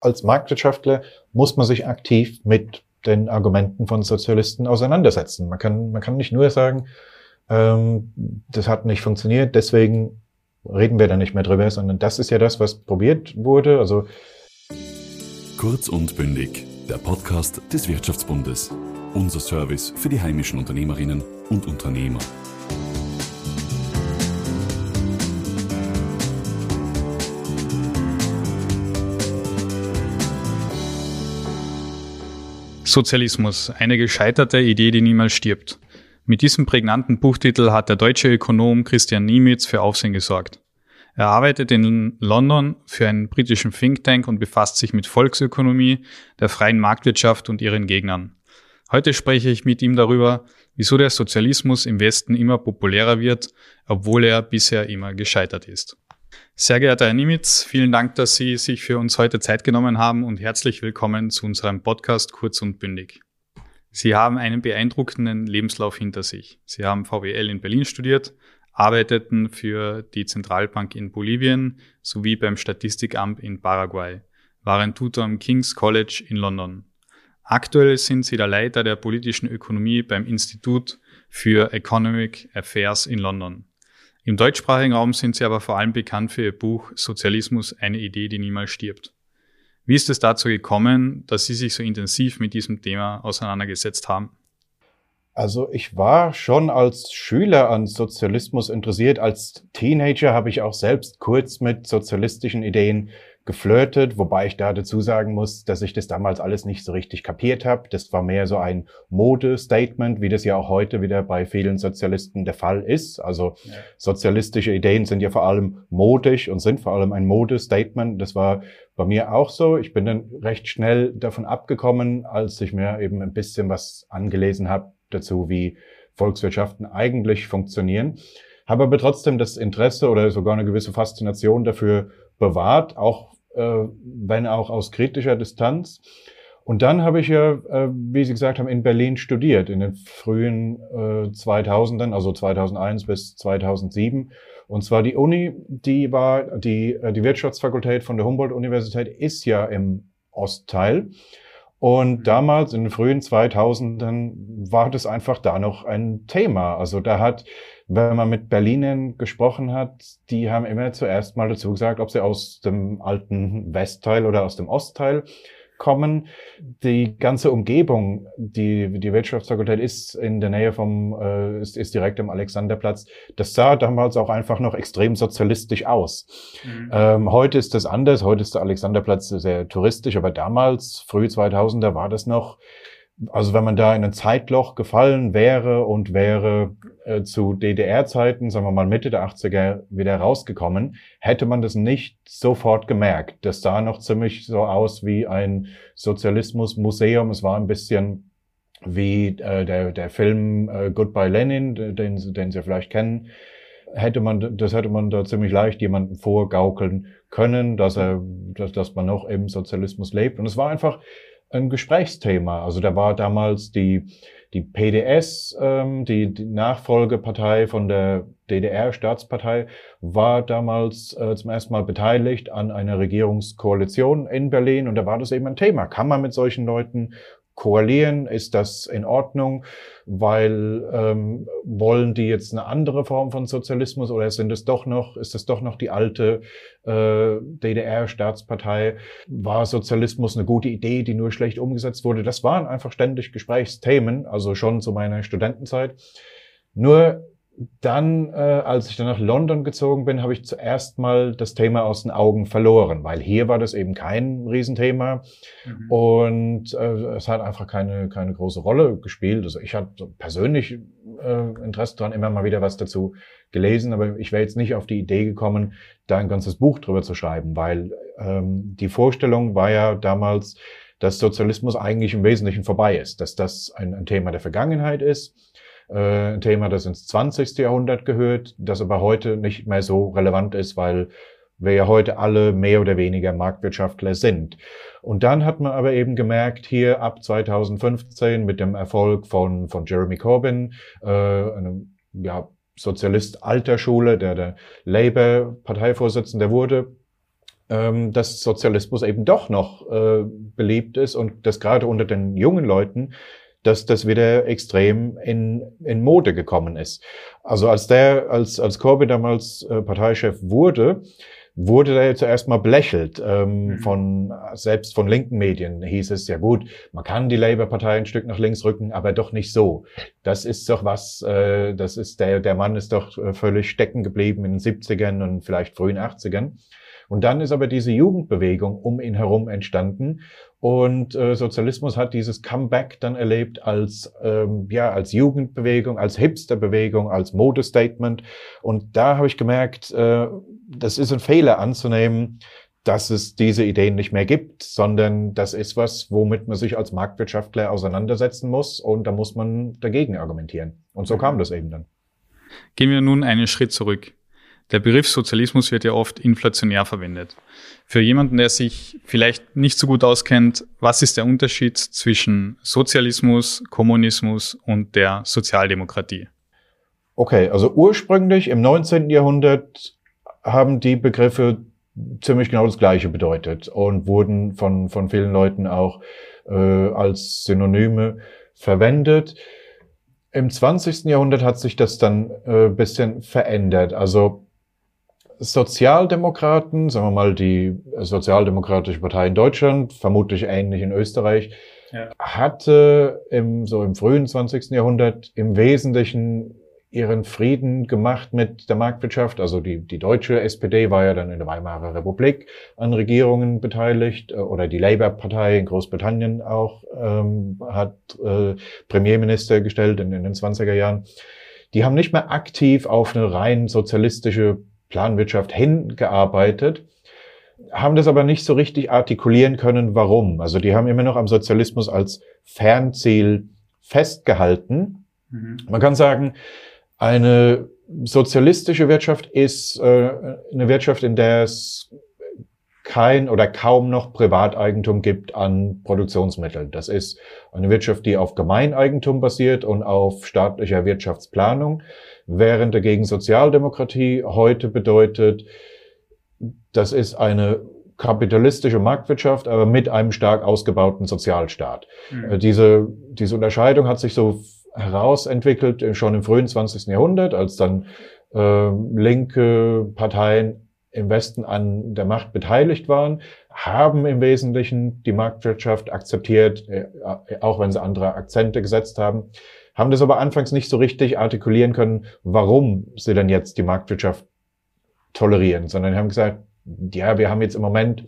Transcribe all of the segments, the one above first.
als Marktwirtschaftler muss man sich aktiv mit den Argumenten von Sozialisten auseinandersetzen. Man kann, man kann nicht nur sagen, ähm, das hat nicht funktioniert, deswegen reden wir da nicht mehr drüber, sondern das ist ja das, was probiert wurde. Also Kurz und bündig, der Podcast des Wirtschaftsbundes. Unser Service für die heimischen Unternehmerinnen und Unternehmer. Sozialismus, eine gescheiterte Idee, die niemals stirbt. Mit diesem prägnanten Buchtitel hat der deutsche Ökonom Christian Niemitz für Aufsehen gesorgt. Er arbeitet in London für einen britischen Think Tank und befasst sich mit Volksökonomie, der freien Marktwirtschaft und ihren Gegnern. Heute spreche ich mit ihm darüber, wieso der Sozialismus im Westen immer populärer wird, obwohl er bisher immer gescheitert ist. Sehr geehrter Herr Nimitz, vielen Dank, dass Sie sich für uns heute Zeit genommen haben und herzlich willkommen zu unserem Podcast Kurz und Bündig. Sie haben einen beeindruckenden Lebenslauf hinter sich. Sie haben VWL in Berlin studiert, arbeiteten für die Zentralbank in Bolivien sowie beim Statistikamt in Paraguay, waren Tutor am King's College in London. Aktuell sind Sie der Leiter der politischen Ökonomie beim Institut für Economic Affairs in London. Im deutschsprachigen Raum sind sie aber vor allem bekannt für ihr Buch Sozialismus, eine Idee, die niemals stirbt. Wie ist es dazu gekommen, dass Sie sich so intensiv mit diesem Thema auseinandergesetzt haben? Also ich war schon als Schüler an Sozialismus interessiert. Als Teenager habe ich auch selbst kurz mit sozialistischen Ideen geflirtet, wobei ich da dazu sagen muss, dass ich das damals alles nicht so richtig kapiert habe. Das war mehr so ein Modestatement, wie das ja auch heute wieder bei vielen Sozialisten der Fall ist. Also ja. sozialistische Ideen sind ja vor allem modisch und sind vor allem ein Modestatement. Das war bei mir auch so. Ich bin dann recht schnell davon abgekommen, als ich mir eben ein bisschen was angelesen habe dazu, wie Volkswirtschaften eigentlich funktionieren. Habe aber trotzdem das Interesse oder sogar eine gewisse Faszination dafür bewahrt, auch wenn auch aus kritischer Distanz. Und dann habe ich ja, äh, wie Sie gesagt haben, in Berlin studiert, in den frühen äh, 2000ern, also 2001 bis 2007. Und zwar die Uni, die war, die, äh, die Wirtschaftsfakultät von der Humboldt-Universität ist ja im Ostteil. Und damals in den frühen 2000ern war das einfach da noch ein Thema. Also da hat wenn man mit Berlinern gesprochen hat, die haben immer zuerst mal dazu gesagt, ob sie aus dem alten Westteil oder aus dem Ostteil kommen. Die ganze Umgebung, die, die Wirtschaftsfakultät ist in der Nähe vom, äh, ist, ist direkt am Alexanderplatz. Das sah damals auch einfach noch extrem sozialistisch aus. Mhm. Ähm, heute ist das anders. Heute ist der Alexanderplatz sehr touristisch, aber damals, früh 2000er, war das noch also wenn man da in ein Zeitloch gefallen wäre und wäre äh, zu DDR-Zeiten, sagen wir mal Mitte der 80er wieder rausgekommen, hätte man das nicht sofort gemerkt. Das sah noch ziemlich so aus wie ein Sozialismus-Museum. Es war ein bisschen wie äh, der, der Film äh, Goodbye Lenin, den, den Sie vielleicht kennen. Hätte man, das hätte man da ziemlich leicht jemandem vorgaukeln können, dass er, dass, dass man noch im Sozialismus lebt. Und es war einfach, ein Gesprächsthema. Also da war damals die, die PDS, ähm, die, die Nachfolgepartei von der DDR-Staatspartei, war damals äh, zum ersten Mal beteiligt an einer Regierungskoalition in Berlin und da war das eben ein Thema. Kann man mit solchen Leuten koalieren? Ist das in Ordnung? Weil ähm, wollen die jetzt eine andere Form von Sozialismus oder sind es doch noch, ist es doch noch die alte äh, DDR-Staatspartei? War Sozialismus eine gute Idee, die nur schlecht umgesetzt wurde? Das waren einfach ständig Gesprächsthemen, also schon zu meiner Studentenzeit. Nur dann, äh, als ich dann nach London gezogen bin, habe ich zuerst mal das Thema aus den Augen verloren, weil hier war das eben kein Riesenthema mhm. und äh, es hat einfach keine, keine große Rolle gespielt. Also ich hatte persönlich äh, Interesse daran, immer mal wieder was dazu gelesen, aber ich wäre jetzt nicht auf die Idee gekommen, da ein ganzes Buch drüber zu schreiben, weil ähm, die Vorstellung war ja damals, dass Sozialismus eigentlich im Wesentlichen vorbei ist, dass das ein, ein Thema der Vergangenheit ist äh, ein Thema, das ins 20. Jahrhundert gehört, das aber heute nicht mehr so relevant ist, weil wir ja heute alle mehr oder weniger Marktwirtschaftler sind. Und dann hat man aber eben gemerkt, hier ab 2015 mit dem Erfolg von, von Jeremy Corbyn, äh, einem ja, Sozialist alter Schule, der der Labour-Parteivorsitzende wurde, ähm, dass Sozialismus eben doch noch äh, beliebt ist und das gerade unter den jungen Leuten, dass das wieder extrem in, in Mode gekommen ist. Also als der, als, als Corbyn damals äh, Parteichef wurde, wurde jetzt zuerst mal belächelt. Ähm, mhm. von, selbst von linken Medien hieß es, ja gut, man kann die Labour-Partei ein Stück nach links rücken, aber doch nicht so. Das ist doch was, äh, das ist der, der Mann ist doch äh, völlig stecken geblieben in den 70ern und vielleicht frühen 80ern. Und dann ist aber diese Jugendbewegung um ihn herum entstanden. Und äh, Sozialismus hat dieses Comeback dann erlebt als, ähm, ja, als Jugendbewegung, als Hipsterbewegung, als Modestatement. Und da habe ich gemerkt, äh, das ist ein Fehler anzunehmen, dass es diese Ideen nicht mehr gibt, sondern das ist was, womit man sich als Marktwirtschaftler auseinandersetzen muss und da muss man dagegen argumentieren. Und so kam das eben dann. Gehen wir nun einen Schritt zurück. Der Begriff Sozialismus wird ja oft inflationär verwendet. Für jemanden, der sich vielleicht nicht so gut auskennt, was ist der Unterschied zwischen Sozialismus, Kommunismus und der Sozialdemokratie? Okay, also ursprünglich im 19. Jahrhundert haben die Begriffe ziemlich genau das Gleiche bedeutet und wurden von, von vielen Leuten auch äh, als Synonyme verwendet. Im 20. Jahrhundert hat sich das dann äh, bisschen verändert. Also Sozialdemokraten, sagen wir mal die Sozialdemokratische Partei in Deutschland, vermutlich ähnlich in Österreich, ja. hatte im, so im frühen 20. Jahrhundert im Wesentlichen ihren Frieden gemacht mit der Marktwirtschaft. Also die, die deutsche SPD war ja dann in der Weimarer Republik an Regierungen beteiligt äh, oder die Labour-Partei in Großbritannien auch ähm, hat äh, Premierminister gestellt in, in den 20er Jahren. Die haben nicht mehr aktiv auf eine rein sozialistische Planwirtschaft hingearbeitet, haben das aber nicht so richtig artikulieren können, warum. Also die haben immer noch am Sozialismus als Fernziel festgehalten. Mhm. Man kann sagen, eine sozialistische Wirtschaft ist äh, eine Wirtschaft, in der es kein oder kaum noch Privateigentum gibt an Produktionsmitteln. Das ist eine Wirtschaft, die auf Gemeineigentum basiert und auf staatlicher Wirtschaftsplanung, während dagegen Sozialdemokratie heute bedeutet, das ist eine kapitalistische Marktwirtschaft, aber mit einem stark ausgebauten Sozialstaat. Mhm. Diese, diese Unterscheidung hat sich so herausentwickelt, äh, schon im frühen 20. Jahrhundert, als dann äh, linke Parteien im Westen an der Macht beteiligt waren, haben im Wesentlichen die Marktwirtschaft akzeptiert, äh, auch wenn sie andere Akzente gesetzt haben, haben das aber anfangs nicht so richtig artikulieren können, warum sie denn jetzt die Marktwirtschaft tolerieren, sondern haben gesagt, ja, wir haben jetzt im Moment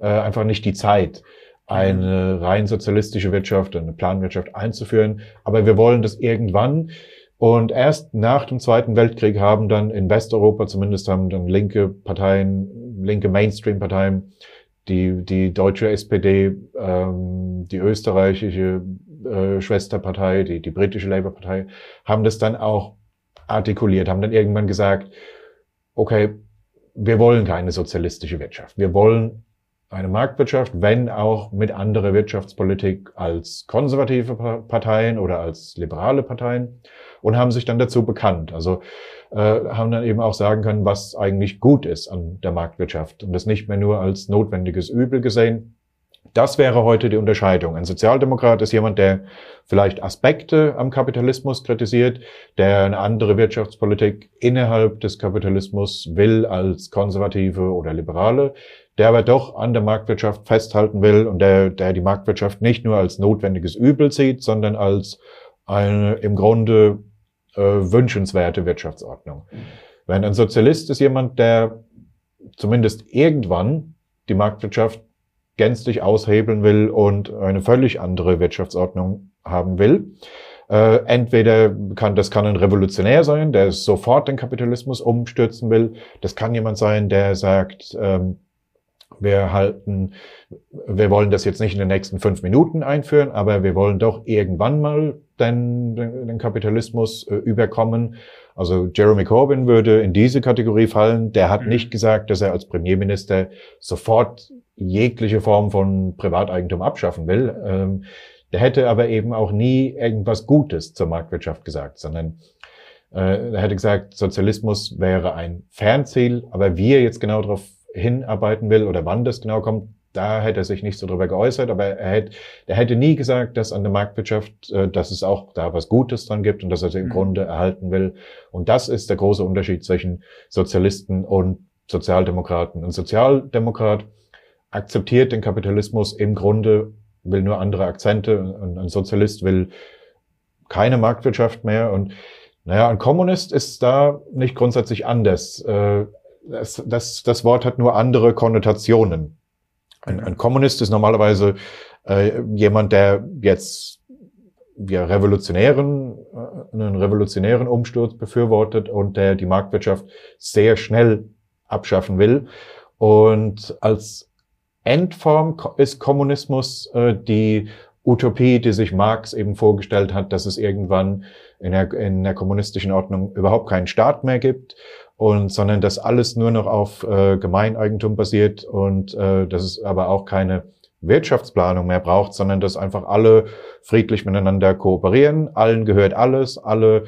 äh, einfach nicht die Zeit eine rein sozialistische Wirtschaft, eine Planwirtschaft einzuführen. Aber wir wollen das irgendwann. Und erst nach dem Zweiten Weltkrieg haben dann in Westeuropa zumindest haben dann linke Parteien, linke Mainstream-Parteien, die, die deutsche SPD, ähm, die österreichische äh, Schwesterpartei, die, die britische Labour-Partei, haben das dann auch artikuliert, haben dann irgendwann gesagt, okay, wir wollen keine sozialistische Wirtschaft. Wir wollen eine Marktwirtschaft, wenn auch mit anderer Wirtschaftspolitik als konservative Parteien oder als liberale Parteien und haben sich dann dazu bekannt. Also äh, haben dann eben auch sagen können, was eigentlich gut ist an der Marktwirtschaft und das nicht mehr nur als notwendiges Übel gesehen. Das wäre heute die Unterscheidung. Ein Sozialdemokrat ist jemand, der vielleicht Aspekte am Kapitalismus kritisiert, der eine andere Wirtschaftspolitik innerhalb des Kapitalismus will als konservative oder liberale der aber doch an der Marktwirtschaft festhalten will und der, der die Marktwirtschaft nicht nur als notwendiges Übel sieht, sondern als eine im Grunde äh, wünschenswerte Wirtschaftsordnung. Wenn ein Sozialist ist jemand, der zumindest irgendwann die Marktwirtschaft gänzlich aushebeln will und eine völlig andere Wirtschaftsordnung haben will. Äh, entweder kann, das kann ein Revolutionär sein, der sofort den Kapitalismus umstürzen will. Das kann jemand sein, der sagt, ähm, wir halten, wir wollen das jetzt nicht in den nächsten fünf Minuten einführen, aber wir wollen doch irgendwann mal den, den, den Kapitalismus äh, überkommen. Also Jeremy Corbyn würde in diese Kategorie fallen. Der hat mhm. nicht gesagt, dass er als Premierminister sofort jegliche Form von Privateigentum abschaffen will. Ähm, der hätte aber eben auch nie irgendwas Gutes zur Marktwirtschaft gesagt, sondern äh, er hätte gesagt, Sozialismus wäre ein Fernziel, aber wie er jetzt genau darauf hinarbeiten will oder wann das genau kommt, da hätte er sich nicht so drüber geäußert, aber er hätte, er hätte nie gesagt, dass an der Marktwirtschaft, äh, dass es auch da was Gutes dran gibt und dass er sie im mhm. Grunde erhalten will. Und das ist der große Unterschied zwischen Sozialisten und Sozialdemokraten. Ein Sozialdemokrat akzeptiert den Kapitalismus im Grunde, will nur andere Akzente und ein Sozialist will keine Marktwirtschaft mehr und naja, ein Kommunist ist da nicht grundsätzlich anders. Äh, das, das, das Wort hat nur andere Konnotationen. Ein, ein Kommunist ist normalerweise äh, jemand, der jetzt ja, revolutionären, äh, einen revolutionären Umsturz befürwortet und der die Marktwirtschaft sehr schnell abschaffen will. Und als Endform ist Kommunismus äh, die Utopie, die sich Marx eben vorgestellt hat, dass es irgendwann in der, in der kommunistischen Ordnung überhaupt keinen Staat mehr gibt und sondern dass alles nur noch auf äh, Gemeineigentum basiert und äh, dass es aber auch keine Wirtschaftsplanung mehr braucht, sondern dass einfach alle friedlich miteinander kooperieren, allen gehört alles, alle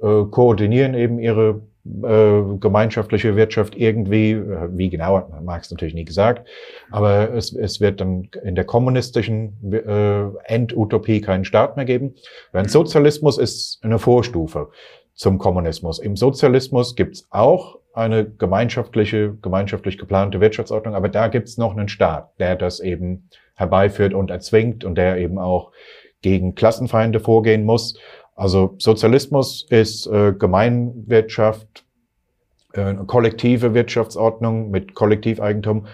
äh, koordinieren eben ihre äh, gemeinschaftliche Wirtschaft irgendwie, wie genau, hat Marx natürlich nie gesagt, aber es, es wird dann in der kommunistischen äh, Endutopie keinen Staat mehr geben. Während Sozialismus ist eine Vorstufe zum Kommunismus. Im Sozialismus gibt's auch eine gemeinschaftliche, gemeinschaftlich geplante Wirtschaftsordnung, aber da gibt's noch einen Staat, der das eben herbeiführt und erzwingt und der eben auch gegen Klassenfeinde vorgehen muss. Also Sozialismus ist äh, Gemeinwirtschaft, äh, kollektive Wirtschaftsordnung mit Kollektiveigentum,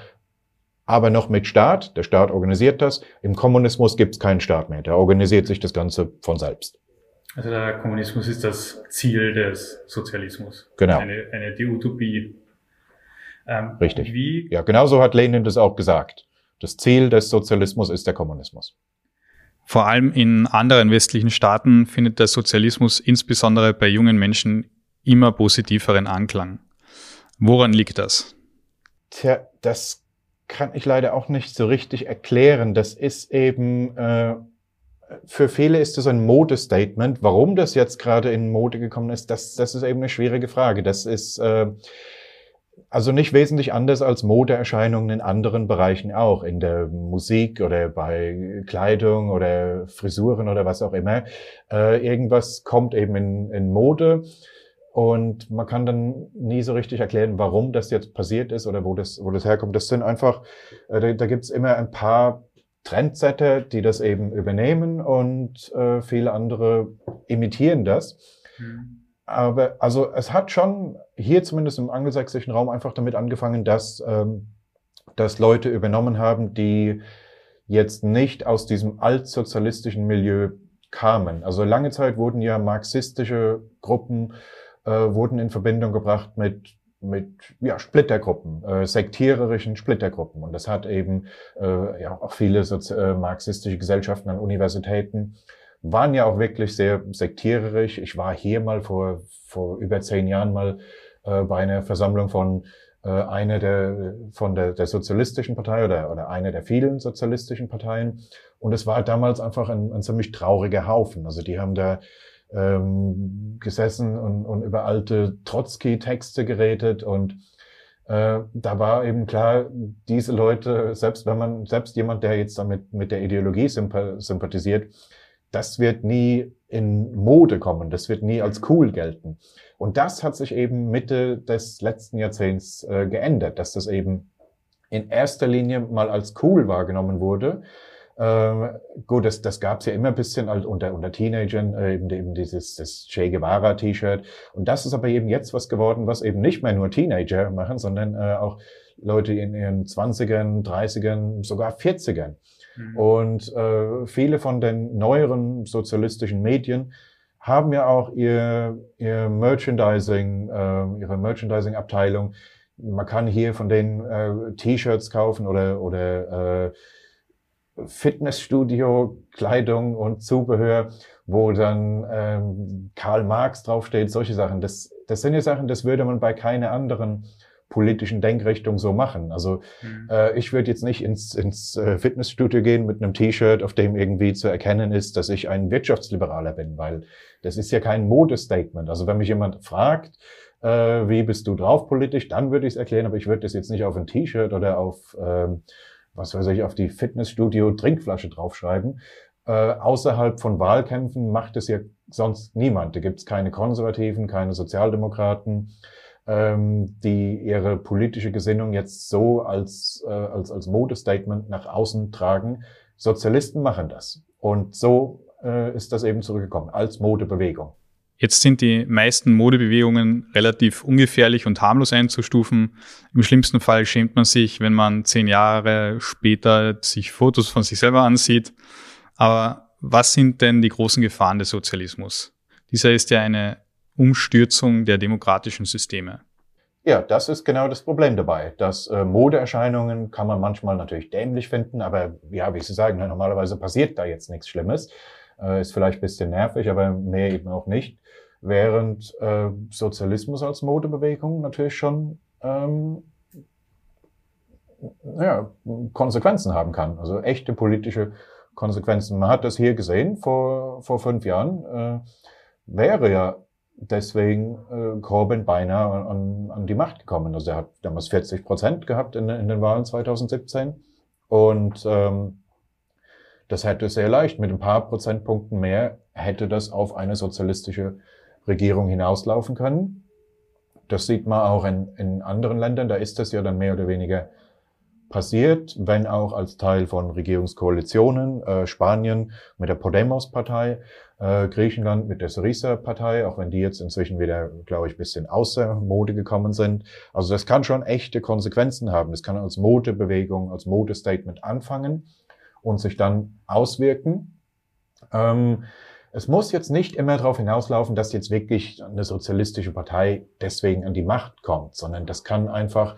aber noch mit Staat. Der Staat organisiert das. Im Kommunismus gibt es keinen Staat mehr. Der organisiert sich das Ganze von selbst. Also der Kommunismus ist das Ziel des Sozialismus. Genau. Eine, eine die Utopie. Ähm, Richtig. Wie ja, genauso hat Lenin das auch gesagt. Das Ziel des Sozialismus ist der Kommunismus. Vor allem in anderen westlichen Staaten findet der Sozialismus insbesondere bei jungen Menschen immer positiveren Anklang. Woran liegt das? Tja, das kann ich leider auch nicht so richtig erklären. Das ist eben, äh, für viele ist das ein Modestatement. Warum das jetzt gerade in Mode gekommen ist, das, das ist eben eine schwierige Frage. Das ist, äh, also nicht wesentlich anders als Modeerscheinungen in anderen Bereichen auch, in der Musik oder bei Kleidung oder Frisuren oder was auch immer. Äh, irgendwas kommt eben in, in Mode und man kann dann nie so richtig erklären, warum das jetzt passiert ist oder wo das, wo das herkommt. Das sind einfach, äh, da, da gibt's immer ein paar Trendsetter, die das eben übernehmen und äh, viele andere imitieren das. Mhm. Aber also es hat schon hier zumindest im angelsächsischen Raum einfach damit angefangen, dass, ähm, dass Leute übernommen haben, die jetzt nicht aus diesem altsozialistischen Milieu kamen. Also lange Zeit wurden ja marxistische Gruppen äh, wurden in Verbindung gebracht mit mit ja, Splittergruppen, äh, sektiererischen Splittergruppen. Und das hat eben äh, ja auch viele Sozi äh, marxistische Gesellschaften an Universitäten waren ja auch wirklich sehr sektiererisch. Ich war hier mal vor, vor über zehn Jahren mal äh, bei einer Versammlung von äh, einer der, von der, der sozialistischen Partei oder, oder einer der vielen sozialistischen Parteien. Und es war damals einfach ein, ein ziemlich trauriger Haufen. Also die haben da ähm, gesessen und, und über alte Trotzki-Texte geredet und äh, da war eben klar, diese Leute, selbst wenn man, selbst jemand, der jetzt damit mit der Ideologie sympathisiert, das wird nie in Mode kommen, das wird nie als cool gelten. Und das hat sich eben Mitte des letzten Jahrzehnts äh, geändert, dass das eben in erster Linie mal als cool wahrgenommen wurde. Äh, gut, das, das gab es ja immer ein bisschen halt unter, unter Teenagern, äh, eben, eben dieses das Che Guevara T-Shirt. Und das ist aber eben jetzt was geworden, was eben nicht mehr nur Teenager machen, sondern äh, auch Leute in ihren 20ern, 30ern, sogar 40ern. Mhm. Und äh, viele von den neueren sozialistischen Medien haben ja auch ihr, ihr Merchandising, äh, ihre Merchandising-Abteilung. Man kann hier von denen äh, T-Shirts kaufen oder, oder äh, Fitnessstudio, Kleidung und Zubehör, wo dann ähm, Karl Marx draufsteht, solche Sachen. Das, das sind ja Sachen, das würde man bei keiner anderen politischen Denkrichtung so machen. Also mhm. äh, ich würde jetzt nicht ins, ins äh, Fitnessstudio gehen mit einem T-Shirt, auf dem irgendwie zu erkennen ist, dass ich ein Wirtschaftsliberaler bin, weil das ist ja kein Modestatement. Also wenn mich jemand fragt, äh, wie bist du drauf politisch, dann würde ich es erklären, aber ich würde das jetzt nicht auf ein T-Shirt oder auf, ähm, was weiß ich, auf die Fitnessstudio-Trinkflasche draufschreiben. Äh, außerhalb von Wahlkämpfen macht es ja sonst niemand. Da gibt es keine Konservativen, keine Sozialdemokraten, ähm, die ihre politische Gesinnung jetzt so als, äh, als, als Modestatement nach außen tragen. Sozialisten machen das. Und so äh, ist das eben zurückgekommen, als Modebewegung. Jetzt sind die meisten Modebewegungen relativ ungefährlich und harmlos einzustufen. Im schlimmsten Fall schämt man sich, wenn man zehn Jahre später sich Fotos von sich selber ansieht. Aber was sind denn die großen Gefahren des Sozialismus? Dieser ist ja eine Umstürzung der demokratischen Systeme. Ja, das ist genau das Problem dabei. Dass äh, Modeerscheinungen kann man manchmal natürlich dämlich finden, aber ja, wie Sie sagen, normalerweise passiert da jetzt nichts Schlimmes. Äh, ist vielleicht ein bisschen nervig, aber mehr eben auch nicht. Während äh, Sozialismus als Modebewegung natürlich schon ähm, ja, Konsequenzen haben kann. Also echte politische Konsequenzen. Man hat das hier gesehen vor, vor fünf Jahren. Äh, wäre ja deswegen äh, Corbyn beinahe an, an die Macht gekommen. Also er hat damals 40 Prozent gehabt in, in den Wahlen 2017. Und ähm, das hätte sehr leicht, mit ein paar Prozentpunkten mehr, hätte das auf eine sozialistische Regierung hinauslaufen können. Das sieht man auch in, in anderen Ländern. Da ist das ja dann mehr oder weniger passiert, wenn auch als Teil von Regierungskoalitionen. Äh, Spanien mit der Podemos-Partei, äh, Griechenland mit der Syriza-Partei, auch wenn die jetzt inzwischen wieder, glaube ich, bisschen außer Mode gekommen sind. Also das kann schon echte Konsequenzen haben. Das kann als Modebewegung, als Modestatement anfangen und sich dann auswirken. Ähm, es muss jetzt nicht immer darauf hinauslaufen, dass jetzt wirklich eine sozialistische Partei deswegen an die Macht kommt, sondern das kann einfach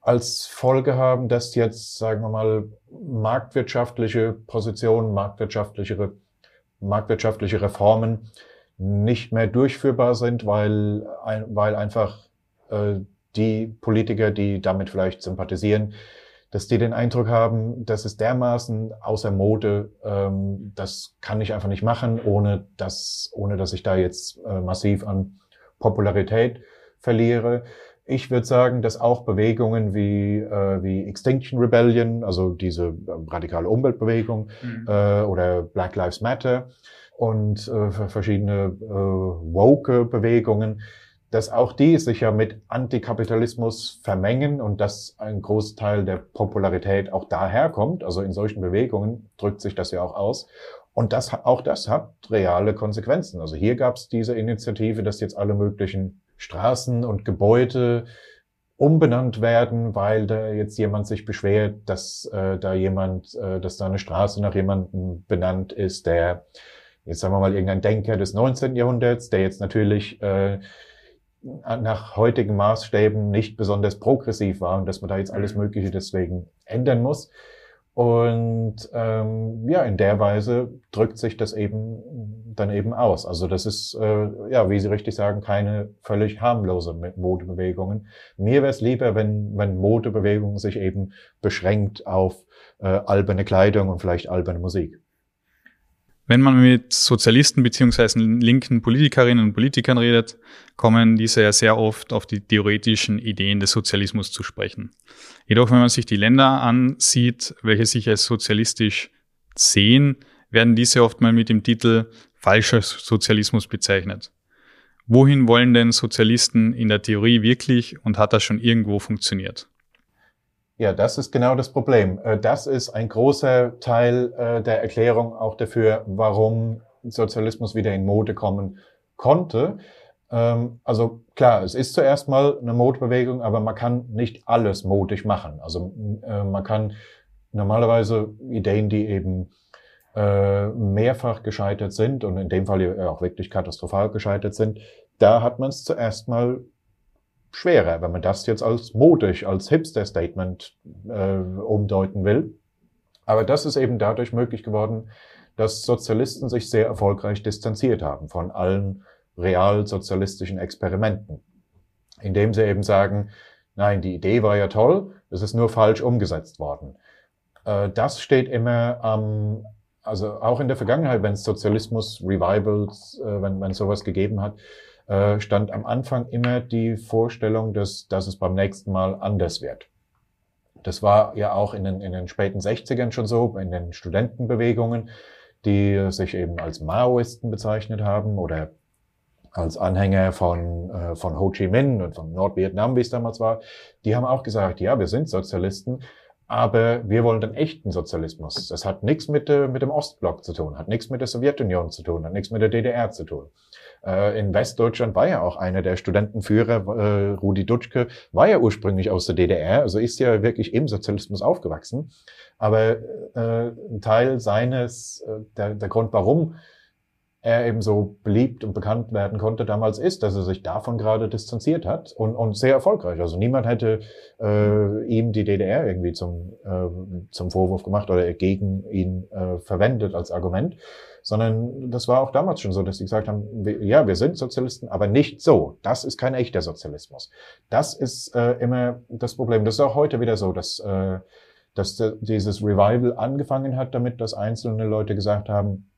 als Folge haben, dass jetzt, sagen wir mal, marktwirtschaftliche Positionen, marktwirtschaftliche, marktwirtschaftliche Reformen nicht mehr durchführbar sind, weil, weil einfach äh, die Politiker, die damit vielleicht sympathisieren, dass die den Eindruck haben, das ist dermaßen außer Mode, ähm, das kann ich einfach nicht machen, ohne dass, ohne dass ich da jetzt äh, massiv an Popularität verliere. Ich würde sagen, dass auch Bewegungen wie, äh, wie Extinction Rebellion, also diese äh, radikale Umweltbewegung mhm. äh, oder Black Lives Matter und äh, verschiedene äh, woke Bewegungen, dass auch die sich ja mit Antikapitalismus vermengen und dass ein Großteil der Popularität auch daher kommt. Also in solchen Bewegungen drückt sich das ja auch aus. Und das, auch das hat reale Konsequenzen. Also hier gab es diese Initiative, dass jetzt alle möglichen Straßen und Gebäude umbenannt werden, weil da jetzt jemand sich beschwert, dass äh, da jemand, äh, dass da eine Straße nach jemandem benannt ist, der jetzt sagen wir mal irgendein Denker des 19. Jahrhunderts, der jetzt natürlich äh, nach heutigen Maßstäben nicht besonders progressiv war und dass man da jetzt alles mhm. Mögliche deswegen ändern muss. Und ähm, ja, in der Weise drückt sich das eben dann eben aus. Also das ist, äh, ja, wie Sie richtig sagen, keine völlig harmlose Modebewegungen. Mir wäre es lieber, wenn, wenn Modebewegungen sich eben beschränkt auf äh, alberne Kleidung und vielleicht alberne Musik. Wenn man mit Sozialisten beziehungsweise linken Politikerinnen und Politikern redet, kommen diese ja sehr oft auf die theoretischen Ideen des Sozialismus zu sprechen. Jedoch, wenn man sich die Länder ansieht, welche sich als sozialistisch sehen, werden diese oft mal mit dem Titel falscher Sozialismus bezeichnet. Wohin wollen denn Sozialisten in der Theorie wirklich und hat das schon irgendwo funktioniert? Ja, das ist genau das Problem. Äh, das ist ein großer Teil äh, der Erklärung auch dafür, warum Sozialismus wieder in Mode kommen konnte. Ähm, also klar, es ist zuerst mal eine Modebewegung, aber man kann nicht alles modisch machen. Also äh, man kann normalerweise Ideen, die eben mehrfach gescheitert sind und in dem Fall auch wirklich katastrophal gescheitert sind, da hat man es zuerst mal schwerer, wenn man das jetzt als modisch, als Hipster-Statement äh, umdeuten will. Aber das ist eben dadurch möglich geworden, dass Sozialisten sich sehr erfolgreich distanziert haben von allen realsozialistischen Experimenten, indem sie eben sagen, nein, die Idee war ja toll, es ist nur falsch umgesetzt worden. Äh, das steht immer am, also auch in der Vergangenheit, wenn es Sozialismus, Revivals, äh, wenn, wenn sowas gegeben hat, äh, stand am Anfang immer die Vorstellung, dass, dass es beim nächsten Mal anders wird. Das war ja auch in den, in den späten 60ern schon so, in den Studentenbewegungen, die sich eben als Maoisten bezeichnet haben oder als Anhänger von, äh, von Ho Chi Minh und von Nordvietnam, wie es damals war, die haben auch gesagt, ja, wir sind Sozialisten, aber wir wollen den echten Sozialismus. Das hat nichts mit, äh, mit dem Ostblock zu tun, hat nichts mit der Sowjetunion zu tun, hat nichts mit der DDR zu tun. Äh, in Westdeutschland war ja auch einer der Studentenführer, äh, Rudi Dutschke, war ja ursprünglich aus der DDR, also ist ja wirklich im Sozialismus aufgewachsen. Aber äh, ein Teil seines, äh, der, der Grund, warum er eben so beliebt und bekannt werden konnte damals ist, dass er sich davon gerade distanziert hat und, und sehr erfolgreich. Also niemand hätte äh, ihm die DDR irgendwie zum, äh, zum Vorwurf gemacht oder gegen ihn äh, verwendet als Argument, sondern das war auch damals schon so, dass sie gesagt haben, wir, ja, wir sind Sozialisten, aber nicht so. Das ist kein echter Sozialismus. Das ist äh, immer das Problem. Das ist auch heute wieder so, dass, äh, dass dieses Revival angefangen hat damit, dass einzelne Leute gesagt haben,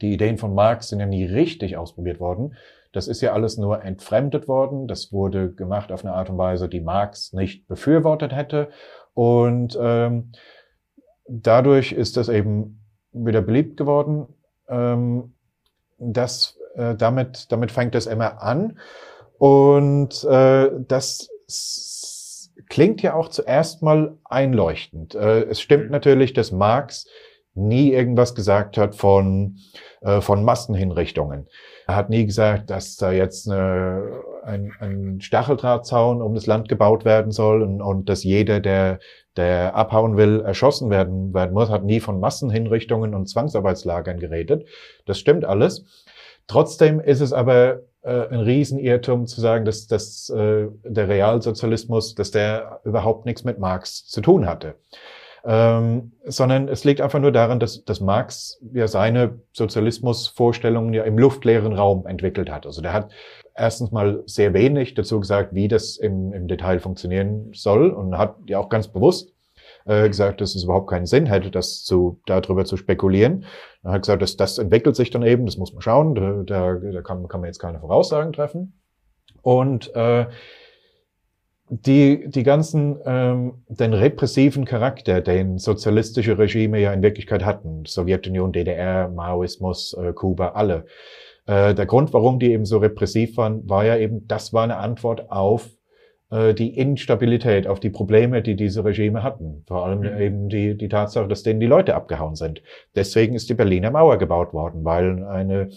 die Ideen von Marx sind ja nie richtig ausprobiert worden. Das ist ja alles nur entfremdet worden. Das wurde gemacht auf eine Art und Weise, die Marx nicht befürwortet hätte. Und ähm, dadurch ist das eben wieder beliebt geworden. Ähm, das, äh, damit, damit fängt das immer an. Und äh, das klingt ja auch zuerst mal einleuchtend. Äh, es stimmt mhm. natürlich, dass Marx nie irgendwas gesagt hat von, äh, von Massenhinrichtungen. Er hat nie gesagt, dass da jetzt eine, ein, ein Stacheldrahtzaun um das Land gebaut werden soll und, und dass jeder, der, der abhauen will, erschossen werden, werden muss. Hat nie von Massenhinrichtungen und Zwangsarbeitslagern geredet. Das stimmt alles. Trotzdem ist es aber äh, ein Riesenirrtum zu sagen, dass, dass äh, der Realsozialismus, dass der überhaupt nichts mit Marx zu tun hatte ähm, sondern es liegt einfach nur daran, dass, dass Marx ja seine Sozialismusvorstellungen ja im luftleeren Raum entwickelt hat. Also der hat erstens mal sehr wenig dazu gesagt, wie das im, im Detail funktionieren soll und hat ja auch ganz bewusst äh, gesagt, dass es überhaupt keinen Sinn hätte, das zu, darüber zu spekulieren. Er hat gesagt, dass das entwickelt sich dann eben, das muss man schauen, da, da, da kann, kann man jetzt keine Voraussagen treffen. Und äh, die, die ganzen, ähm, den repressiven Charakter, den sozialistische Regime ja in Wirklichkeit hatten, Sowjetunion, DDR, Maoismus, äh, Kuba, alle. Äh, der Grund, warum die eben so repressiv waren, war ja eben, das war eine Antwort auf äh, die Instabilität, auf die Probleme, die diese Regime hatten. Vor allem mhm. eben die, die Tatsache, dass denen die Leute abgehauen sind. Deswegen ist die Berliner Mauer gebaut worden, weil eine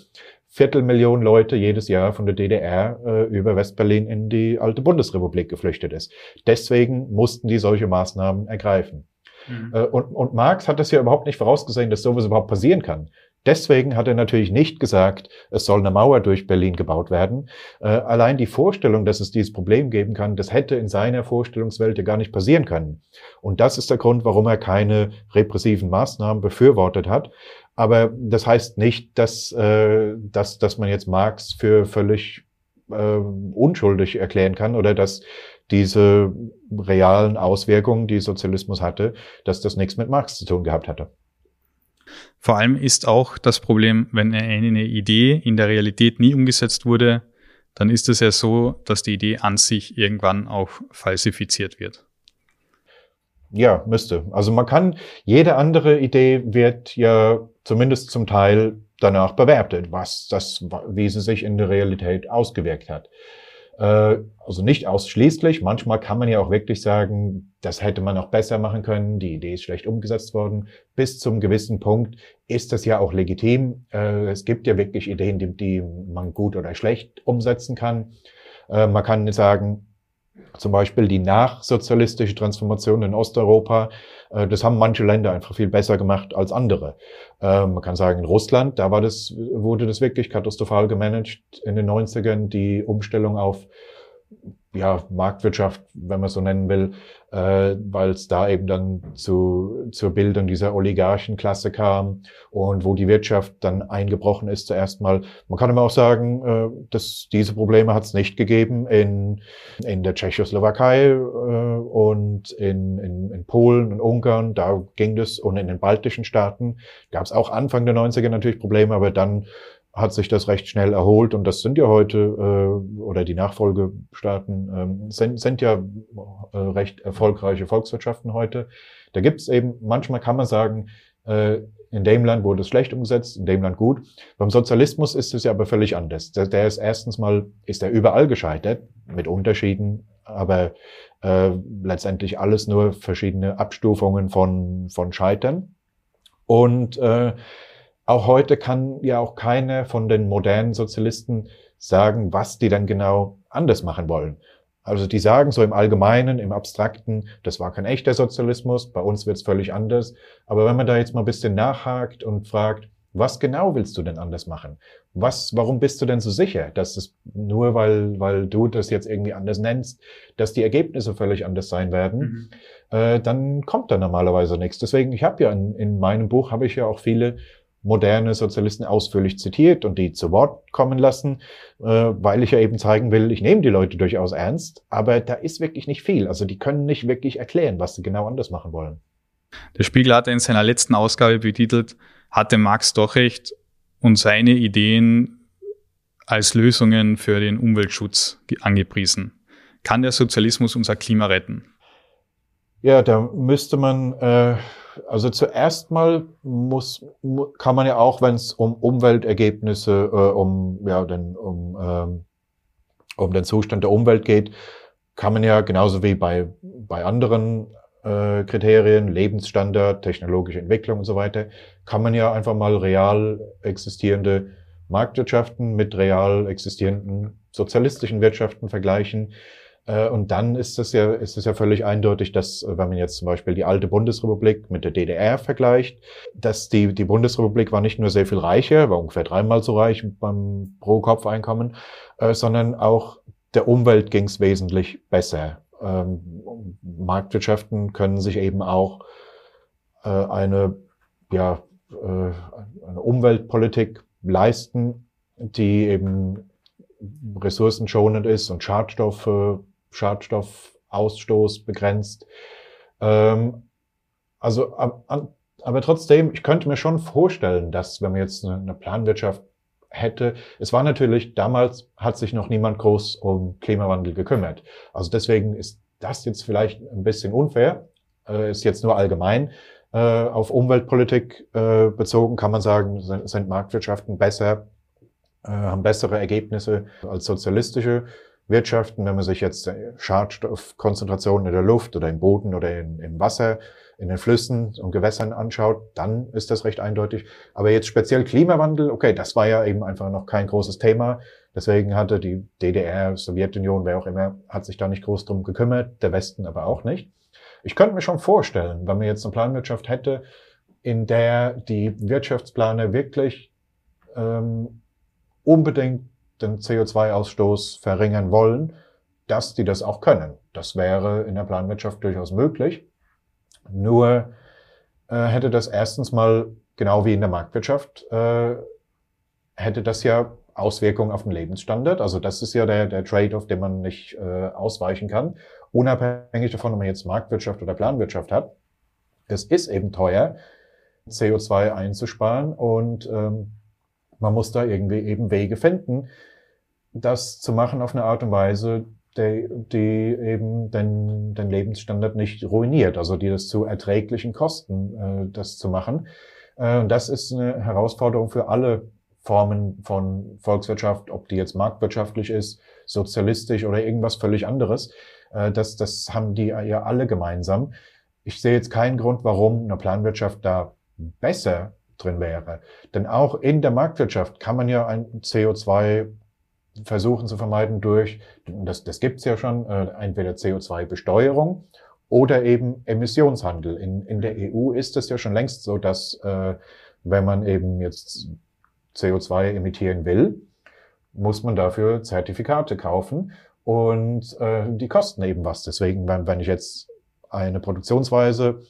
Viertelmillion Leute jedes Jahr von der DDR äh, über Westberlin in die alte Bundesrepublik geflüchtet ist. Deswegen mussten die solche Maßnahmen ergreifen. Mhm. Äh, und, und Marx hat das ja überhaupt nicht vorausgesehen, dass sowas überhaupt passieren kann. Deswegen hat er natürlich nicht gesagt, es soll eine Mauer durch Berlin gebaut werden. Äh, allein die Vorstellung, dass es dieses Problem geben kann, das hätte in seiner Vorstellungswelt ja gar nicht passieren können. Und das ist der Grund, warum er keine repressiven Maßnahmen befürwortet hat. Aber das heißt nicht, dass, äh, dass, dass man jetzt Marx für völlig äh, unschuldig erklären kann oder dass diese realen Auswirkungen, die Sozialismus hatte, dass das nichts mit Marx zu tun gehabt hatte. Vor allem ist auch das Problem, wenn eine Idee in der Realität nie umgesetzt wurde, dann ist es ja so, dass die Idee an sich irgendwann auch falsifiziert wird. Ja, müsste. Also man kann, jede andere Idee wird ja zumindest zum Teil danach bewertet, was das, wie sie sich in der Realität ausgewirkt hat. Äh, also nicht ausschließlich. Manchmal kann man ja auch wirklich sagen, das hätte man auch besser machen können. Die Idee ist schlecht umgesetzt worden. Bis zum gewissen Punkt ist das ja auch legitim. Äh, es gibt ja wirklich Ideen, die, die man gut oder schlecht umsetzen kann. Äh, man kann sagen, zum Beispiel die nachsozialistische Transformation in Osteuropa, das haben manche Länder einfach viel besser gemacht als andere. Äh, man kann sagen, in Russland, da war das, wurde das wirklich katastrophal gemanagt in den 90ern, die Umstellung auf ja, Marktwirtschaft, wenn man so nennen will, äh, weil es da eben dann zu, zur Bildung dieser Oligarchenklasse kam und wo die Wirtschaft dann eingebrochen ist zuerst mal. Man kann immer auch sagen, äh, dass diese Probleme hat es nicht gegeben in, in der Tschechoslowakei äh, und in, in, in Polen und Ungarn, da ging das und in den baltischen Staaten gab es auch Anfang der 90er natürlich Probleme, aber dann hat sich das recht schnell erholt und das sind ja heute äh, oder die Nachfolgestaaten ähm, sind, sind ja äh, recht erfolgreiche Volkswirtschaften heute. Da gibt's eben, manchmal kann man sagen, äh, in dem Land wurde es schlecht umgesetzt, in dem Land gut. Beim Sozialismus ist es ja aber völlig anders. Der, der ist erstens mal, ist er überall gescheitert, mit Unterschieden, aber äh, letztendlich alles nur verschiedene Abstufungen von, von Scheitern. Und äh, auch heute kann ja auch keiner von den modernen Sozialisten sagen, was die dann genau anders machen wollen. Also die sagen so im Allgemeinen, im Abstrakten, das war kein echter Sozialismus, bei uns wird es völlig anders. Aber wenn man da jetzt mal ein bisschen nachhakt und fragt, was genau willst du denn anders machen? Was, warum bist du denn so sicher, dass es nur weil, weil du das jetzt irgendwie anders nennst, dass die Ergebnisse völlig anders sein werden, mhm. äh, dann kommt da normalerweise nichts. Deswegen, ich habe ja in, in meinem Buch habe ich ja auch viele moderne Sozialisten ausführlich zitiert und die zu Wort kommen lassen, äh, weil ich ja eben zeigen will, ich nehme die Leute durchaus ernst, aber da ist wirklich nicht viel. Also die können nicht wirklich erklären, was sie genau anders machen wollen. Der Spiegel hatte in seiner letzten Ausgabe betitelt, hatte Marx doch recht und seine Ideen als Lösungen für den Umweltschutz angepriesen. Kann der Sozialismus unser Klima retten? Ja, da müsste man äh, also zuerst mal muss, kann man ja auch, wenn es um Umweltergebnisse, äh, um, ja, den, um, ähm, um den Zustand der Umwelt geht, kann man ja genauso wie bei, bei anderen äh, Kriterien, Lebensstandard, technologische Entwicklung und so weiter, kann man ja einfach mal real existierende Marktwirtschaften mit real existierenden sozialistischen Wirtschaften vergleichen und dann ist es ja, ist es ja völlig eindeutig, dass, äh, wenn man jetzt zum Beispiel die alte Bundesrepublik mit der DDR vergleicht, dass die, die Bundesrepublik war nicht nur sehr viel reicher, war ungefähr dreimal so reich beim Pro-Kopf-Einkommen, äh, sondern auch der Umwelt ging es wesentlich besser. Ähm, Marktwirtschaften können sich eben auch äh, eine, ja, äh, eine Umweltpolitik leisten, die eben ressourcenschonend ist und Schadstoffe Schadstoffausstoß begrenzt. Ähm, also, aber, trotzdem, ich könnte mir schon vorstellen, dass wenn man jetzt eine, Planwirtschaft hätte, es war natürlich, damals hat sich noch niemand groß um Klimawandel gekümmert. Also deswegen ist das jetzt vielleicht ein bisschen unfair, äh, ist jetzt nur allgemein. Äh, auf Umweltpolitik äh, bezogen kann man sagen, sind, Marktwirtschaften besser, haben bessere Ergebnisse als sozialistische Wirtschaften, wenn man sich jetzt Schadstoffkonzentrationen in der Luft oder im Boden oder in, im Wasser, in den Flüssen und Gewässern anschaut, dann ist das recht eindeutig. Aber jetzt speziell Klimawandel, okay, das war ja eben einfach noch kein großes Thema. Deswegen hatte die DDR, Sowjetunion, wer auch immer, hat sich da nicht groß drum gekümmert, der Westen aber auch nicht. Ich könnte mir schon vorstellen, wenn man jetzt eine Planwirtschaft hätte, in der die Wirtschaftsplaner wirklich ähm, unbedingt den CO2-Ausstoß verringern wollen, dass die das auch können. Das wäre in der Planwirtschaft durchaus möglich. Nur äh, hätte das erstens mal, genau wie in der Marktwirtschaft, äh, hätte das ja Auswirkungen auf den Lebensstandard. Also das ist ja der, der Trade-off, den man nicht äh, ausweichen kann. Unabhängig davon, ob man jetzt Marktwirtschaft oder Planwirtschaft hat. Es ist eben teuer, CO2 einzusparen und ähm, man muss da irgendwie eben Wege finden, das zu machen auf eine Art und Weise, die, die eben den, den Lebensstandard nicht ruiniert, also die das zu erträglichen Kosten äh, das zu machen. Äh, das ist eine Herausforderung für alle Formen von Volkswirtschaft, ob die jetzt marktwirtschaftlich ist, sozialistisch oder irgendwas völlig anderes. Äh, das, das haben die ja alle gemeinsam. Ich sehe jetzt keinen Grund, warum eine Planwirtschaft da besser drin wäre. Denn auch in der Marktwirtschaft kann man ja ein CO2 versuchen zu vermeiden durch, das, das gibt's ja schon, äh, entweder CO2-Besteuerung oder eben Emissionshandel. In, in der EU ist es ja schon längst so, dass äh, wenn man eben jetzt CO2 emittieren will, muss man dafür Zertifikate kaufen und äh, die kosten eben was. Deswegen, wenn, wenn ich jetzt eine Produktionsweise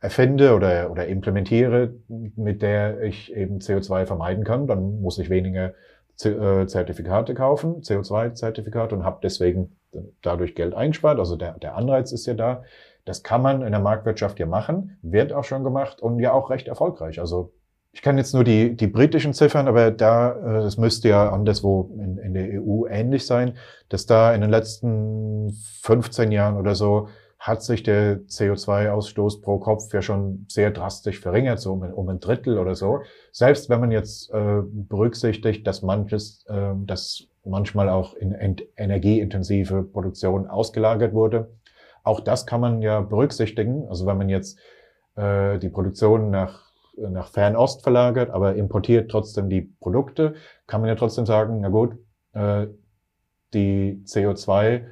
erfinde oder, oder implementiere, mit der ich eben CO2 vermeiden kann, dann muss ich weniger Zertifikate kaufen, CO2-Zertifikate und habe deswegen dadurch Geld eingespart. Also der, der Anreiz ist ja da. Das kann man in der Marktwirtschaft ja machen, wird auch schon gemacht und ja auch recht erfolgreich. Also ich kann jetzt nur die, die britischen Ziffern, aber da, es müsste ja anderswo in, in der EU ähnlich sein, dass da in den letzten 15 Jahren oder so hat sich der CO2-Ausstoß pro Kopf ja schon sehr drastisch verringert, so um, um ein Drittel oder so. Selbst wenn man jetzt äh, berücksichtigt, dass manches, äh, dass manchmal auch in energieintensive Produktion ausgelagert wurde. Auch das kann man ja berücksichtigen. Also wenn man jetzt äh, die Produktion nach nach Fernost verlagert, aber importiert trotzdem die Produkte, kann man ja trotzdem sagen, na gut, äh, die CO2,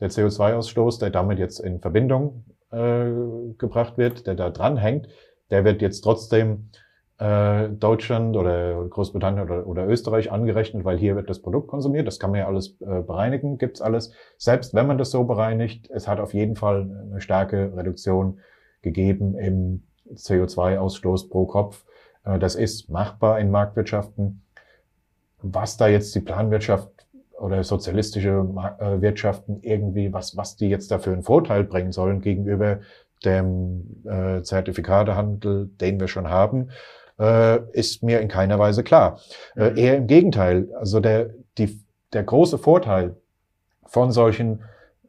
der CO2-Ausstoß, der damit jetzt in Verbindung äh, gebracht wird, der da dranhängt, der wird jetzt trotzdem äh, Deutschland oder Großbritannien oder, oder Österreich angerechnet, weil hier wird das Produkt konsumiert. Das kann man ja alles äh, bereinigen, gibt's alles. Selbst wenn man das so bereinigt, es hat auf jeden Fall eine starke Reduktion gegeben im CO2-Ausstoß pro Kopf. Äh, das ist machbar in Marktwirtschaften. Was da jetzt die Planwirtschaft oder sozialistische äh, Wirtschaften irgendwie, was, was die jetzt dafür einen Vorteil bringen sollen gegenüber dem äh, Zertifikatehandel, den wir schon haben, äh, ist mir in keiner Weise klar. Äh, mhm. eher im Gegenteil. Also der, die, der große Vorteil von solchen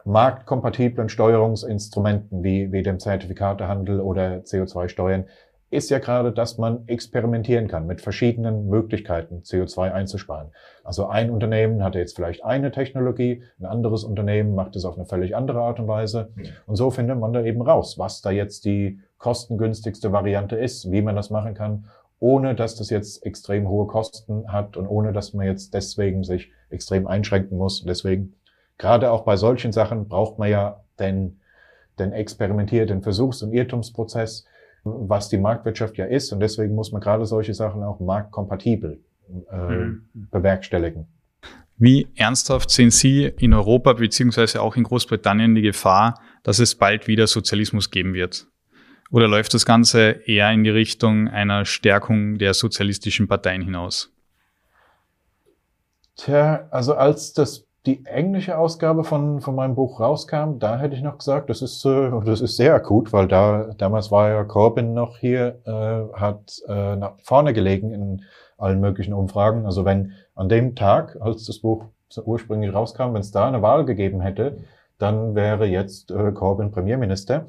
marktkompatiblen Steuerungsinstrumenten wie, wie dem Zertifikatehandel oder CO2-Steuern ist ja gerade, dass man experimentieren kann mit verschiedenen Möglichkeiten, CO2 einzusparen. Also ein Unternehmen hat jetzt vielleicht eine Technologie, ein anderes Unternehmen macht es auf eine völlig andere Art und Weise. Und so findet man da eben raus, was da jetzt die kostengünstigste Variante ist, wie man das machen kann, ohne dass das jetzt extrem hohe Kosten hat und ohne dass man jetzt deswegen sich extrem einschränken muss. Deswegen gerade auch bei solchen Sachen braucht man ja den, den experimentierten Versuchs- und Irrtumsprozess, was die Marktwirtschaft ja ist. Und deswegen muss man gerade solche Sachen auch marktkompatibel äh, mhm. bewerkstelligen. Wie ernsthaft sehen Sie in Europa beziehungsweise auch in Großbritannien die Gefahr, dass es bald wieder Sozialismus geben wird? Oder läuft das Ganze eher in die Richtung einer Stärkung der sozialistischen Parteien hinaus? Tja, also als das die englische Ausgabe von, von meinem Buch rauskam, da hätte ich noch gesagt, das ist, äh, das ist sehr akut, weil da damals war ja Corbyn noch hier, äh, hat äh, nach vorne gelegen in allen möglichen Umfragen. Also wenn an dem Tag, als das Buch ursprünglich rauskam, wenn es da eine Wahl gegeben hätte, dann wäre jetzt äh, Corbyn Premierminister.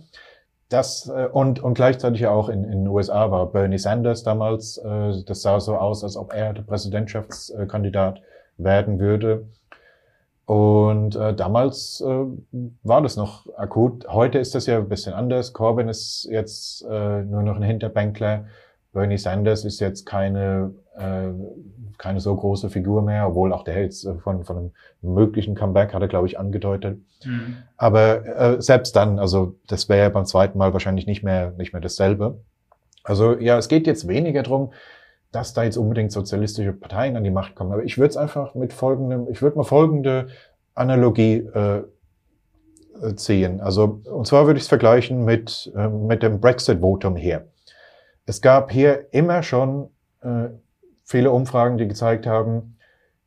Das äh, und und gleichzeitig ja auch in, in den USA war Bernie Sanders damals. Äh, das sah so aus, als ob er der Präsidentschaftskandidat werden würde. Und äh, damals äh, war das noch akut. Heute ist das ja ein bisschen anders. Corbyn ist jetzt äh, nur noch ein Hinterbänkler. Bernie Sanders ist jetzt keine, äh, keine so große Figur mehr, obwohl auch der jetzt äh, von, von einem möglichen Comeback hat er, glaube ich, angedeutet. Mhm. Aber äh, selbst dann, also das wäre ja beim zweiten Mal wahrscheinlich nicht mehr, nicht mehr dasselbe. Also ja, es geht jetzt weniger drum, dass da jetzt unbedingt sozialistische Parteien an die Macht kommen. Aber ich würde es einfach mit folgendem, ich würde mal folgende Analogie äh, ziehen. Also, und zwar würde ich es vergleichen mit, äh, mit dem Brexit-Votum hier. Es gab hier immer schon äh, viele Umfragen, die gezeigt haben,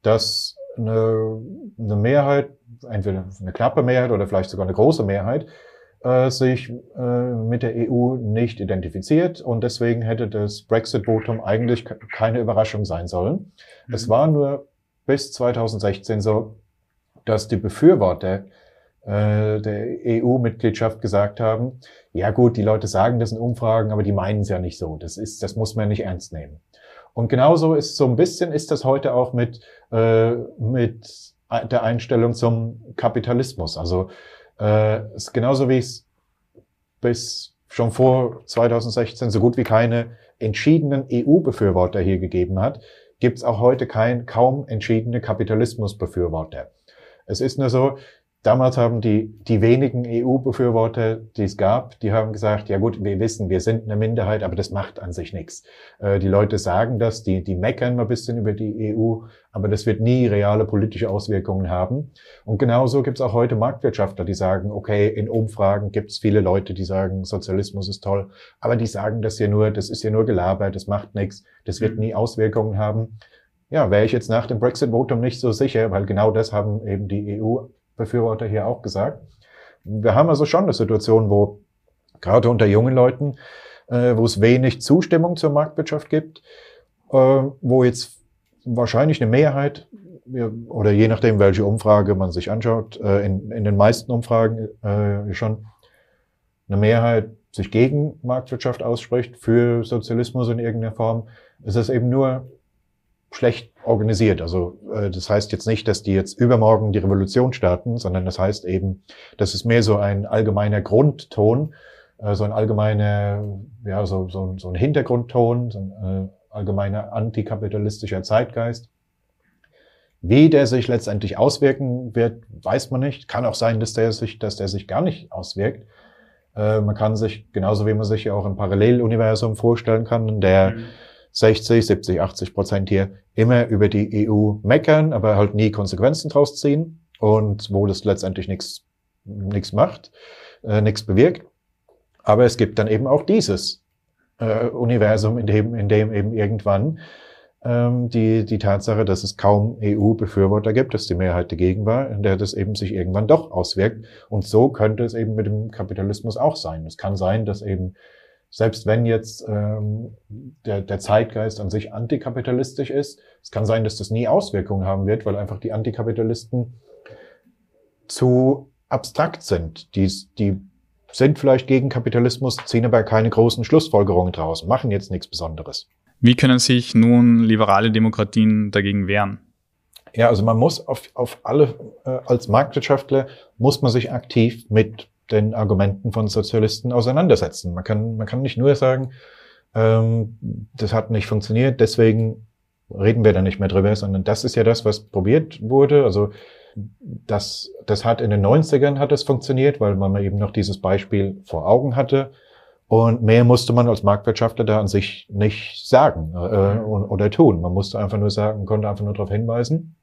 dass eine, eine Mehrheit, entweder eine knappe Mehrheit oder vielleicht sogar eine große Mehrheit, äh, sich äh, mit der EU nicht identifiziert und deswegen hätte das Brexit-Votum eigentlich keine Überraschung sein sollen. Mhm. Es war nur bis 2016 so, dass die Befürworter äh, der EU-Mitgliedschaft gesagt haben, ja gut, die Leute sagen das in Umfragen, aber die meinen es ja nicht so. Das ist, das muss man nicht ernst nehmen. Und genauso ist so ein bisschen ist das heute auch mit äh, mit der Einstellung zum Kapitalismus. Also äh, ist genauso wie es bis schon vor 2016 so gut wie keine entschiedenen EU-Befürworter hier gegeben hat, gibt es auch heute kein kaum entschiedene Kapitalismusbefürworter. Es ist nur so, Damals haben die, die wenigen EU-Befürworter, die es gab, die haben gesagt, ja gut, wir wissen, wir sind eine Minderheit, aber das macht an sich nichts. Äh, die Leute sagen das, die, die meckern mal ein bisschen über die EU, aber das wird nie reale politische Auswirkungen haben. Und genauso gibt es auch heute Marktwirtschaftler, die sagen, okay, in Umfragen gibt es viele Leute, die sagen, Sozialismus ist toll, aber die sagen das ja nur, das ist ja nur Gelaber, das macht nichts, das wird nie Auswirkungen haben. Ja, wäre ich jetzt nach dem Brexit-Votum nicht so sicher, weil genau das haben eben die EU Befürworter hier auch gesagt. Wir haben also schon eine Situation, wo gerade unter jungen Leuten äh, wo es wenig Zustimmung zur Marktwirtschaft gibt, äh, wo jetzt wahrscheinlich eine Mehrheit oder je nachdem, welche Umfrage man sich anschaut, äh, in, in den meisten Umfragen äh, schon eine Mehrheit sich gegen Marktwirtschaft ausspricht, für Sozialismus in irgendeiner Form, ist es eben nur schlecht organisiert. Also äh, das heißt jetzt nicht, dass die jetzt übermorgen die Revolution starten, sondern das heißt eben, das ist mehr so ein allgemeiner Grundton, äh, so ein allgemeiner, ja, so, so, so ein Hintergrundton, so ein äh, allgemeiner antikapitalistischer Zeitgeist. Wie der sich letztendlich auswirken wird, weiß man nicht. Kann auch sein, dass der sich, dass der sich gar nicht auswirkt. Äh, man kann sich, genauso wie man sich ja auch ein Paralleluniversum vorstellen kann, in der mhm 60, 70, 80 Prozent hier immer über die EU meckern, aber halt nie Konsequenzen draus ziehen und wo das letztendlich nichts nichts macht, äh, nichts bewirkt. Aber es gibt dann eben auch dieses äh, Universum, in dem, in dem eben irgendwann ähm, die, die Tatsache, dass es kaum EU-Befürworter gibt, dass die Mehrheit dagegen war, in der das eben sich irgendwann doch auswirkt. Und so könnte es eben mit dem Kapitalismus auch sein. Es kann sein, dass eben selbst wenn jetzt ähm, der, der Zeitgeist an sich antikapitalistisch ist, es kann sein, dass das nie Auswirkungen haben wird, weil einfach die Antikapitalisten zu abstrakt sind. Die, die sind vielleicht gegen Kapitalismus, ziehen aber keine großen Schlussfolgerungen draus, machen jetzt nichts Besonderes. Wie können sich nun liberale Demokratien dagegen wehren? Ja, also man muss auf, auf alle, äh, als Marktwirtschaftler muss man sich aktiv mit den Argumenten von Sozialisten auseinandersetzen. Man kann, man kann nicht nur sagen, ähm, das hat nicht funktioniert, deswegen reden wir da nicht mehr drüber, sondern das ist ja das, was probiert wurde. Also das, das hat in den 90ern hat es funktioniert, weil man eben noch dieses Beispiel vor Augen hatte. Und mehr musste man als Marktwirtschaftler da an sich nicht sagen äh, oder tun. Man musste einfach nur sagen, konnte einfach nur darauf hinweisen.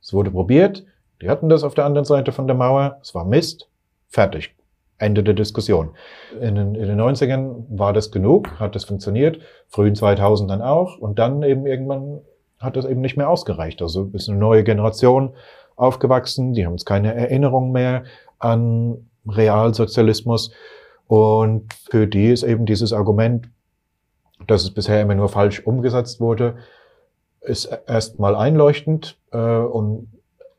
Es wurde probiert. Die hatten das auf der anderen Seite von der Mauer. Es war Mist. Fertig. Ende der Diskussion. In den, in den 90ern war das genug, hat das funktioniert, frühen 2000 dann auch und dann eben irgendwann hat das eben nicht mehr ausgereicht. Also ist eine neue Generation aufgewachsen, die haben jetzt keine Erinnerung mehr an Realsozialismus und für die ist eben dieses Argument, dass es bisher immer nur falsch umgesetzt wurde, ist erstmal einleuchtend äh, und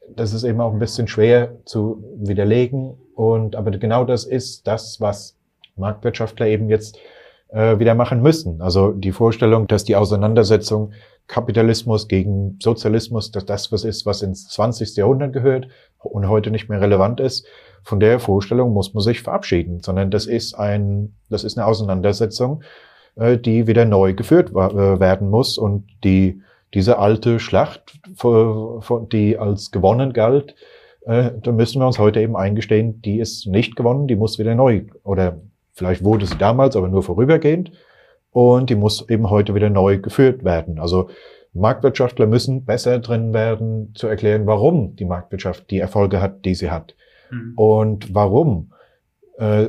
das ist eben auch ein bisschen schwer zu widerlegen und aber genau das ist das, was Marktwirtschaftler eben jetzt äh, wieder machen müssen. Also die Vorstellung, dass die Auseinandersetzung Kapitalismus gegen Sozialismus, dass das was ist, was ins 20. Jahrhundert gehört und heute nicht mehr relevant ist, von der Vorstellung muss man sich verabschieden, sondern das ist ein, das ist eine Auseinandersetzung, äh, die wieder neu geführt äh, werden muss und die diese alte Schlacht, die als gewonnen galt, äh, da müssen wir uns heute eben eingestehen, die ist nicht gewonnen, die muss wieder neu, oder vielleicht wurde sie damals, aber nur vorübergehend, und die muss eben heute wieder neu geführt werden. Also Marktwirtschaftler müssen besser drin werden, zu erklären, warum die Marktwirtschaft die Erfolge hat, die sie hat. Mhm. Und warum äh,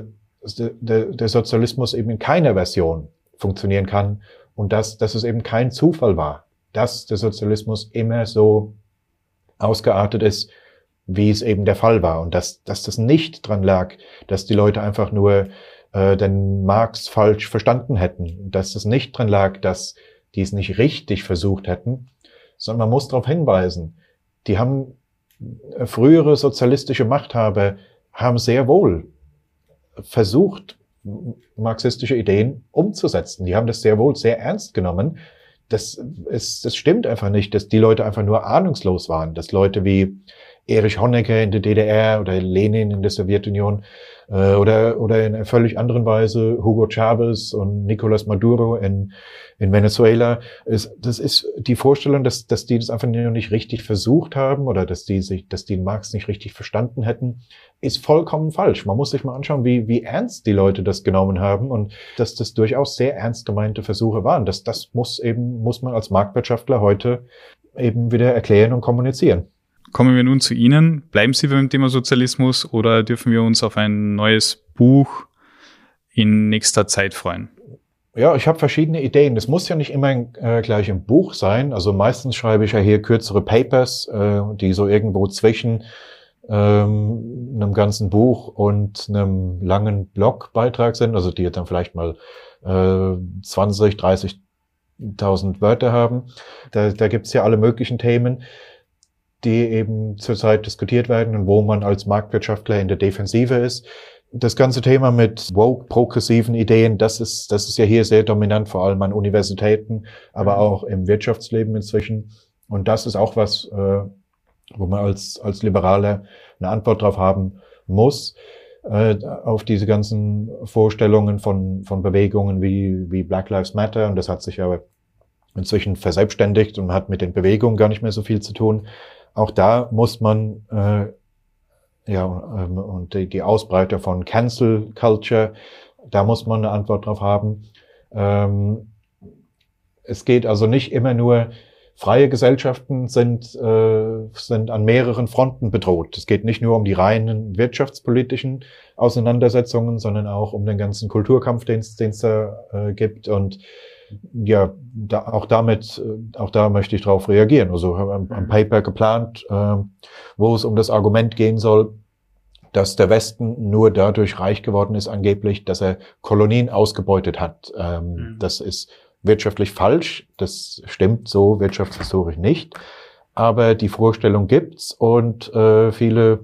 der, der Sozialismus eben in keiner Version funktionieren kann und dass, dass es eben kein Zufall war, dass der Sozialismus immer so ausgeartet ist, wie es eben der Fall war und dass, dass das nicht dran lag, dass die Leute einfach nur äh, den Marx falsch verstanden hätten, dass das nicht dran lag, dass die es nicht richtig versucht hätten, sondern man muss darauf hinweisen, die haben äh, frühere sozialistische Machthaber haben sehr wohl versucht, marxistische Ideen umzusetzen. Die haben das sehr wohl sehr ernst genommen. Das, ist, das stimmt einfach nicht, dass die Leute einfach nur ahnungslos waren, dass Leute wie Erich Honecker in der DDR oder Lenin in der Sowjetunion äh, oder, oder in einer völlig anderen Weise Hugo Chavez und Nicolas Maduro in, in Venezuela. Ist, das ist die Vorstellung, dass, dass die das einfach nicht richtig versucht haben oder dass die sich, dass die Marx nicht richtig verstanden hätten, ist vollkommen falsch. Man muss sich mal anschauen, wie, wie ernst die Leute das genommen haben und dass das durchaus sehr ernst gemeinte Versuche waren. Das, das muss eben, muss man als Marktwirtschaftler heute eben wieder erklären und kommunizieren. Kommen wir nun zu Ihnen. Bleiben Sie beim Thema Sozialismus oder dürfen wir uns auf ein neues Buch in nächster Zeit freuen? Ja, ich habe verschiedene Ideen. Das muss ja nicht immer äh, gleich im Buch sein. Also meistens schreibe ich ja hier kürzere Papers, äh, die so irgendwo zwischen ähm, einem ganzen Buch und einem langen Blogbeitrag sind, also die dann vielleicht mal äh, 20, 30.000 Wörter haben. Da, da gibt es ja alle möglichen Themen, die eben zurzeit diskutiert werden und wo man als Marktwirtschaftler in der Defensive ist. Das ganze Thema mit woke, progressiven Ideen, das ist, das ist ja hier sehr dominant, vor allem an Universitäten, aber mhm. auch im Wirtschaftsleben inzwischen. Und das ist auch was, äh, wo man als, als Liberaler eine Antwort drauf haben muss, äh, auf diese ganzen Vorstellungen von, von Bewegungen wie, wie Black Lives Matter. Und das hat sich aber inzwischen verselbstständigt und hat mit den Bewegungen gar nicht mehr so viel zu tun. Auch da muss man, äh, ja, ähm, und die, die Ausbreitung von Cancel Culture, da muss man eine Antwort drauf haben. Ähm, es geht also nicht immer nur freie Gesellschaften sind, äh, sind an mehreren Fronten bedroht. Es geht nicht nur um die reinen wirtschaftspolitischen Auseinandersetzungen, sondern auch um den ganzen Kulturkampf, den es da äh, gibt. Und ja, da, auch damit, äh, auch da möchte ich darauf reagieren. Also haben ein Paper geplant, äh, wo es um das Argument gehen soll, dass der Westen nur dadurch reich geworden ist, angeblich, dass er Kolonien ausgebeutet hat. Ähm, mhm. Das ist wirtschaftlich falsch. Das stimmt so wirtschaftshistorisch nicht. Aber die Vorstellung gibt's und äh, viele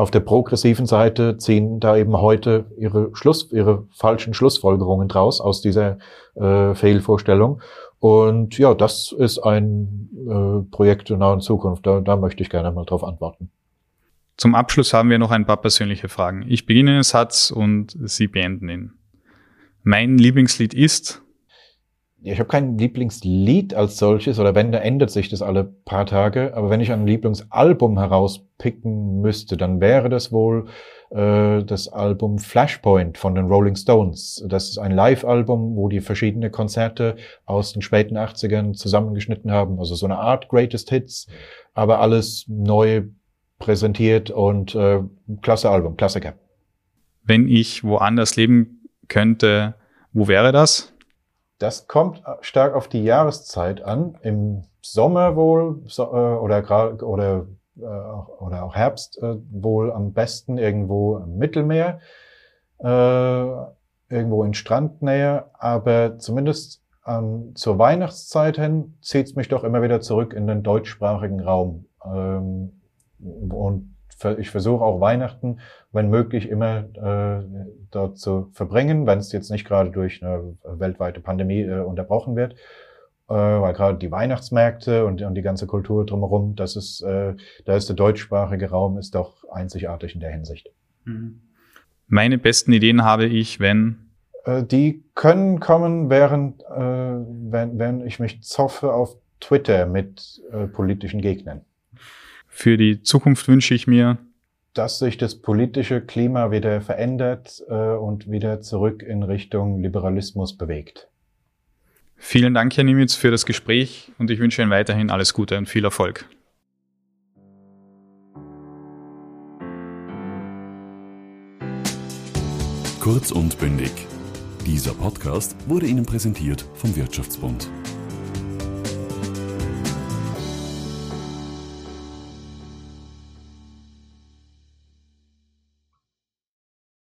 auf der progressiven Seite ziehen da eben heute ihre Schluss, ihre falschen Schlussfolgerungen draus aus dieser äh, Fehlvorstellung. Und ja, das ist ein äh, Projekt in nahen Zukunft. Da, da möchte ich gerne mal drauf antworten. Zum Abschluss haben wir noch ein paar persönliche Fragen. Ich beginne den Satz und Sie beenden ihn. Mein Lieblingslied ist ich habe kein Lieblingslied als solches, oder wenn, da ändert sich das alle paar Tage. Aber wenn ich ein Lieblingsalbum herauspicken müsste, dann wäre das wohl äh, das Album Flashpoint von den Rolling Stones. Das ist ein Live-Album, wo die verschiedene Konzerte aus den späten 80ern zusammengeschnitten haben. Also so eine Art Greatest Hits, aber alles neu präsentiert und äh, klasse Album, Klassiker. Wenn ich woanders leben könnte, wo wäre das? Das kommt stark auf die Jahreszeit an. Im Sommer wohl äh, oder oder äh, oder auch Herbst äh, wohl am besten irgendwo im Mittelmeer, irgendwo in Strandnähe. Aber zumindest ähm, zur Weihnachtszeit hin zieht's mich doch immer wieder zurück in den deutschsprachigen Raum. Ähm, und ich versuche auch Weihnachten, wenn möglich, immer äh, dort zu verbringen, wenn es jetzt nicht gerade durch eine weltweite Pandemie äh, unterbrochen wird. Äh, weil gerade die Weihnachtsmärkte und, und die ganze Kultur drumherum, das ist, äh, da ist der deutschsprachige Raum ist doch einzigartig in der Hinsicht. Mhm. Meine besten Ideen habe ich, wenn äh, die können kommen, während äh, wenn, wenn ich mich zoffe auf Twitter mit äh, politischen Gegnern. Für die Zukunft wünsche ich mir, dass sich das politische Klima wieder verändert äh, und wieder zurück in Richtung Liberalismus bewegt. Vielen Dank, Herr Nimitz, für das Gespräch und ich wünsche Ihnen weiterhin alles Gute und viel Erfolg. Kurz und bündig. Dieser Podcast wurde Ihnen präsentiert vom Wirtschaftsbund.